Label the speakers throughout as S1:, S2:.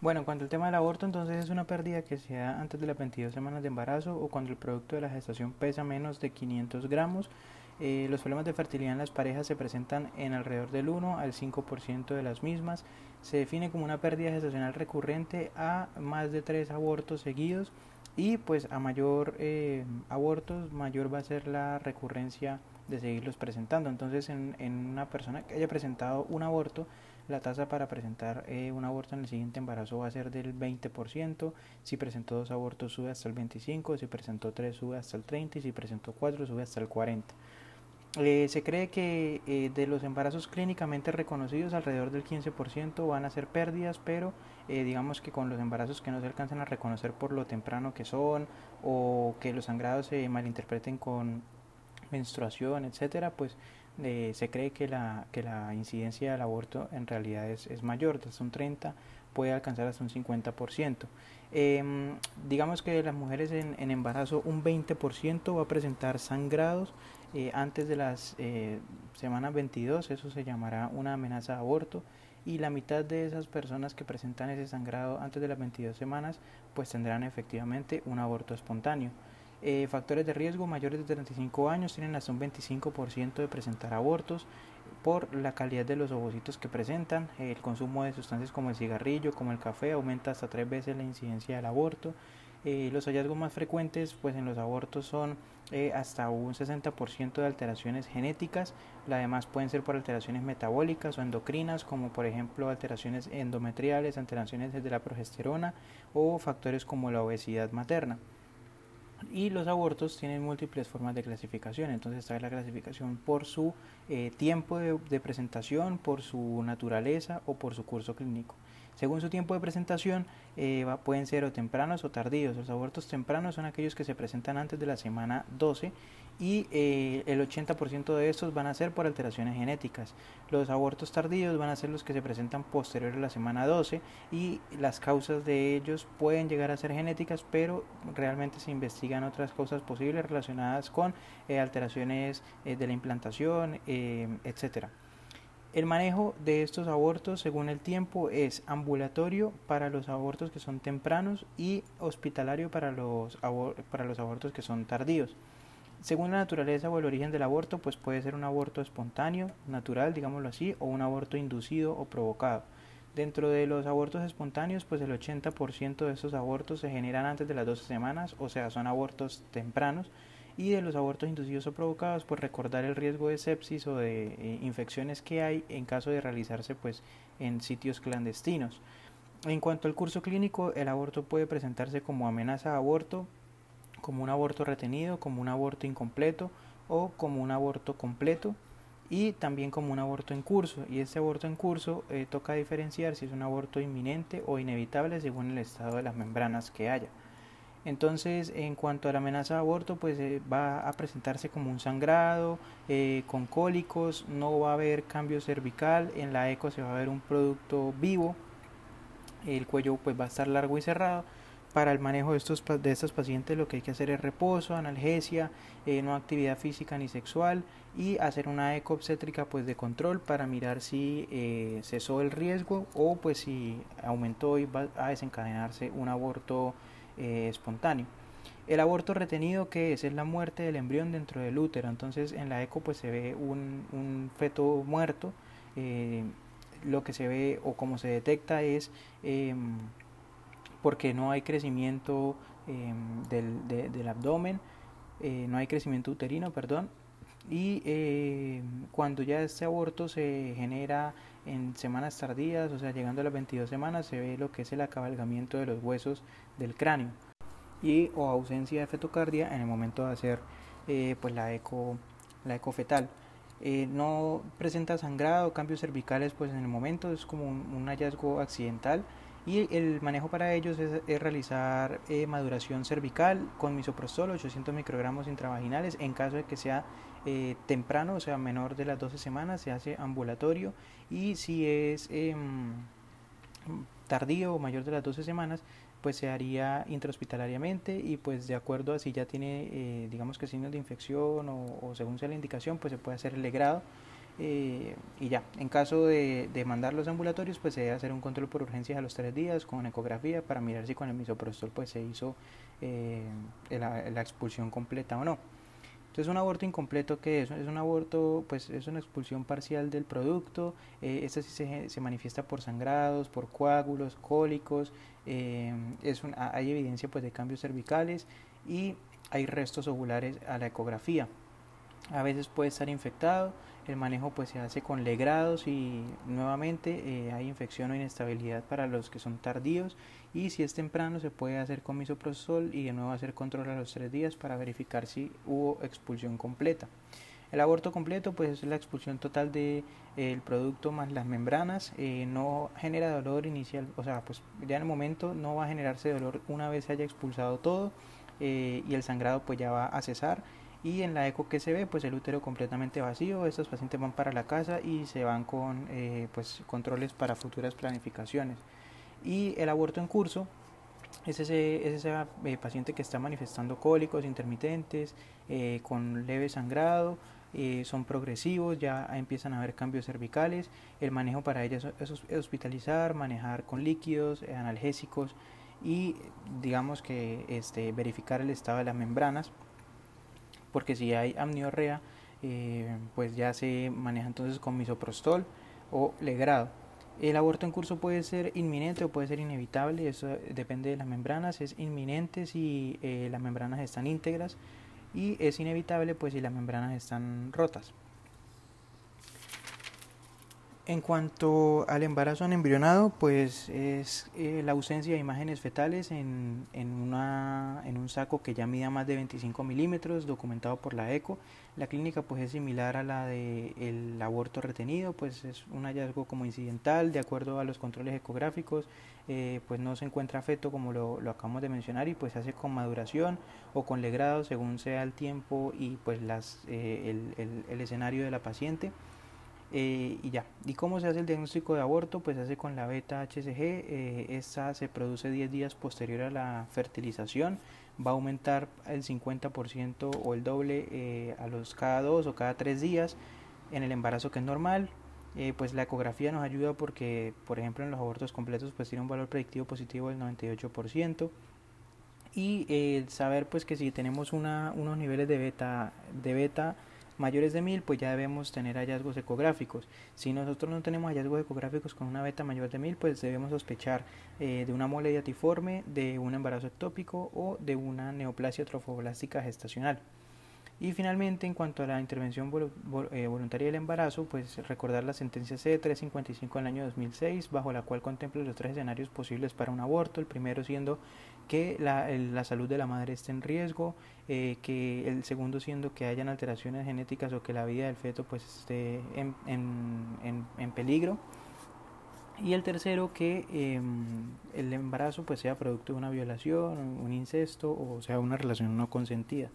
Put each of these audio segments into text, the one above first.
S1: Bueno, en cuanto al tema del aborto, entonces es una pérdida que se da antes de las 22 semanas de embarazo o cuando el producto de la gestación pesa menos de 500 gramos. Eh, los problemas de fertilidad en las parejas se presentan en alrededor del 1 al 5% de las mismas. Se define como una pérdida gestacional recurrente a más de 3 abortos seguidos y pues a mayor eh, abortos, mayor va a ser la recurrencia de seguirlos presentando. Entonces en, en una persona que haya presentado un aborto, la tasa para presentar eh, un aborto en el siguiente embarazo va a ser del 20%, si presentó dos abortos sube hasta el 25%, si presentó tres sube hasta el 30% y si presentó cuatro sube hasta el 40%. Eh, se cree que eh, de los embarazos clínicamente reconocidos alrededor del 15% van a ser pérdidas, pero digamos que con los embarazos que no se alcanzan a reconocer por lo temprano que son o que los sangrados se malinterpreten con menstruación, etcétera, pues eh, se cree que la, que la incidencia del aborto en realidad es, es mayor, desde un 30 puede alcanzar hasta un 50%. Eh, digamos que las mujeres en, en, embarazo un 20% va a presentar sangrados eh, antes de las eh, semanas 22, eso se llamará una amenaza de aborto y la mitad de esas personas que presentan ese sangrado antes de las 22 semanas pues tendrán efectivamente un aborto espontáneo. Eh, factores de riesgo mayores de 35 años tienen hasta un 25% de presentar abortos por la calidad de los ovocitos que presentan. El consumo de sustancias como el cigarrillo, como el café, aumenta hasta tres veces la incidencia del aborto. Eh, los hallazgos más frecuentes pues en los abortos son eh, hasta un 60% de alteraciones genéticas, además pueden ser por alteraciones metabólicas o endocrinas, como por ejemplo alteraciones endometriales, alteraciones de la progesterona o factores como la obesidad materna. Y los abortos tienen múltiples formas de clasificación, entonces está la clasificación por su eh, tiempo de, de, presentación, por su naturaleza o por su curso clínico. Según su tiempo de presentación, eh, pueden ser o tempranos o tardíos. Los abortos tempranos son aquellos que se presentan antes de la semana 12 y eh, el 80% de estos van a ser por alteraciones genéticas. Los abortos tardíos van a ser los que se presentan posterior a la semana 12 y las causas de ellos pueden llegar a ser genéticas, pero realmente se investigan otras causas posibles relacionadas con eh, alteraciones de la implantación, etcétera. El manejo de estos abortos según el tiempo es ambulatorio para los abortos que son tempranos y hospitalario para los, abortos que son tardíos. Según la naturaleza o el origen del aborto, pues puede ser un aborto espontáneo, natural, digámoslo así, o un aborto inducido o provocado. Dentro de los abortos espontáneos, pues el 80% de estos abortos se generan antes de las 12 semanas, o sea, son abortos tempranos y de los abortos inducidos o provocados por recordar el riesgo de sepsis o de eh, infecciones que hay en caso de realizarse pues en sitios clandestinos. En cuanto al curso clínico, el aborto puede presentarse como amenaza de aborto, como un aborto retenido, como un aborto incompleto o como un aborto completo y también como un aborto en curso. Y este aborto en curso eh, toca diferenciar si es un aborto inminente o inevitable según el estado de las membranas que haya. Entonces, en cuanto a la amenaza de aborto, pues eh, va a presentarse como un sangrado, eh, con cólicos, no va a haber cambio cervical, en la eco se va a ver un producto vivo, el cuello pues va a estar largo y cerrado. Para el manejo de estos, de pacientes lo que hay que hacer es reposo, analgesia, eh, no actividad física ni sexual y hacer una eco obstétrica pues de control para mirar si cesó el riesgo o pues si aumentó y va a desencadenarse un aborto eh, espontáneo. El aborto retenido, que es? Es la muerte del embrión dentro del útero. Entonces en la eco pues se ve un, un feto muerto. Eh, lo que se ve o como se detecta es eh, porque no hay crecimiento eh, del, de, del, abdomen, eh, no hay crecimiento uterino, perdón. Y cuando ya este aborto se genera en semanas tardías, o sea, llegando a las 22 semanas, se ve lo que es el acabalgamiento de los huesos del cráneo y o ausencia de fetocardia en el momento de hacer eh, pues la eco la eco fetal. Eh, no presenta sangrado cambios cervicales pues en el momento es como un hallazgo accidental y el manejo para ellos es, realizar eh, maduración cervical con misoprostol 800 microgramos intravaginales. En caso de que sea eh, temprano, o sea menor de las 12 semanas, se hace ambulatorio. Y si es eh, tardío o mayor de las 12 semanas, pues se haría intrahospitalariamente y pues de acuerdo a si ya tiene eh, digamos que signos de infección o, o, según sea la indicación, pues se puede hacer el legrado y ya, en caso de, de mandar los ambulatorios, pues se debe hacer un control por urgencias a los tres días con ecografía para mirar si con el misoprostol pues se hizo eh, la, expulsión completa o no. Entonces un aborto incompleto que es, es un aborto, pues es una expulsión parcial del producto, eh, esta sí se, manifiesta por sangrados, por coágulos, cólicos, eh, es hay evidencia pues de cambios cervicales y hay restos ovulares a la ecografía. A veces puede estar infectado, el manejo pues se hace con legrados y nuevamente eh, hay infección o inestabilidad para los que son tardíos y si es temprano se puede hacer con misoprostol y de nuevo hacer control a los tres días para verificar si hubo expulsión completa. El aborto completo pues es la expulsión total del de, el producto más las membranas, eh, no genera dolor inicial, o sea pues ya en el momento no va a generarse dolor una vez se haya expulsado todo eh, y el sangrado pues ya va a cesar y en la eco que se ve pues el útero completamente vacío estos pacientes van para la casa y se van con eh, pues controles para futuras planificaciones. Y el aborto en curso es ese, es ese eh, paciente que está manifestando cólicos intermitentes eh, con leve sangrado son progresivos, ya empiezan a haber cambios cervicales, el manejo para ellos es, hospitalizar, manejar con líquidos, analgésicos y digamos que este, verificar el estado de las membranas porque si hay amniorrea, eh, pues ya se maneja entonces con misoprostol o legrado. El aborto en curso puede ser inminente o puede ser inevitable, eso depende de las membranas, es inminente si eh, las membranas están íntegras y es inevitable pues si las membranas están rotas. En cuanto al embarazo en embrionado, pues es eh, la ausencia de imágenes fetales en, en, una, en un saco que ya mida más de 25 milímetros, documentado por la ECO. La clínica pues es similar a la del el aborto retenido, pues es un hallazgo como incidental, de acuerdo a los controles ecográficos, eh, pues no se encuentra feto como lo, lo, acabamos de mencionar y pues se hace con maduración o con legrado según sea el tiempo y pues las, eh, el, el, el escenario de la paciente. Eh, y ya. ¿Y cómo se hace el diagnóstico de aborto? Pues se hace con la beta HCG. Eh, esta se produce 10 días posterior a la fertilización. Va a aumentar el 50% o el doble eh, a los cada dos o cada tres días en el embarazo que es normal. Eh, pues la ecografía nos ayuda porque, por ejemplo, en los abortos completos pues tiene un valor predictivo positivo del 98% y saber pues que si tenemos una, unos niveles de beta de beta mayores de 1000 pues ya debemos tener hallazgos ecográficos. Si nosotros no tenemos hallazgos ecográficos con una beta mayor de 1000 pues debemos sospechar eh, de una mole diatiforme, de un embarazo ectópico o de una neoplasia trofoblástica gestacional. Y finalmente, en cuanto a la intervención eh, voluntaria del embarazo, pues recordar la sentencia C355 del año 2006, bajo la cual contempla los tres escenarios posibles para un aborto. El primero siendo que la, la salud de la madre esté en riesgo, eh, que el segundo siendo que hayan alteraciones genéticas o que la vida del feto pues esté en, en, en, peligro. Y el tercero, que eh, el embarazo pues sea producto de una violación, un incesto o sea una relación no consentida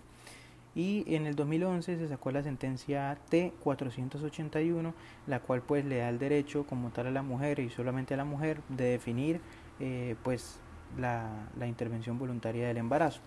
S1: y en el 2011 se sacó la sentencia T481, la cual pues le da el derecho como tal a la mujer y solamente a la mujer de definir eh, pues la, la intervención voluntaria del embarazo.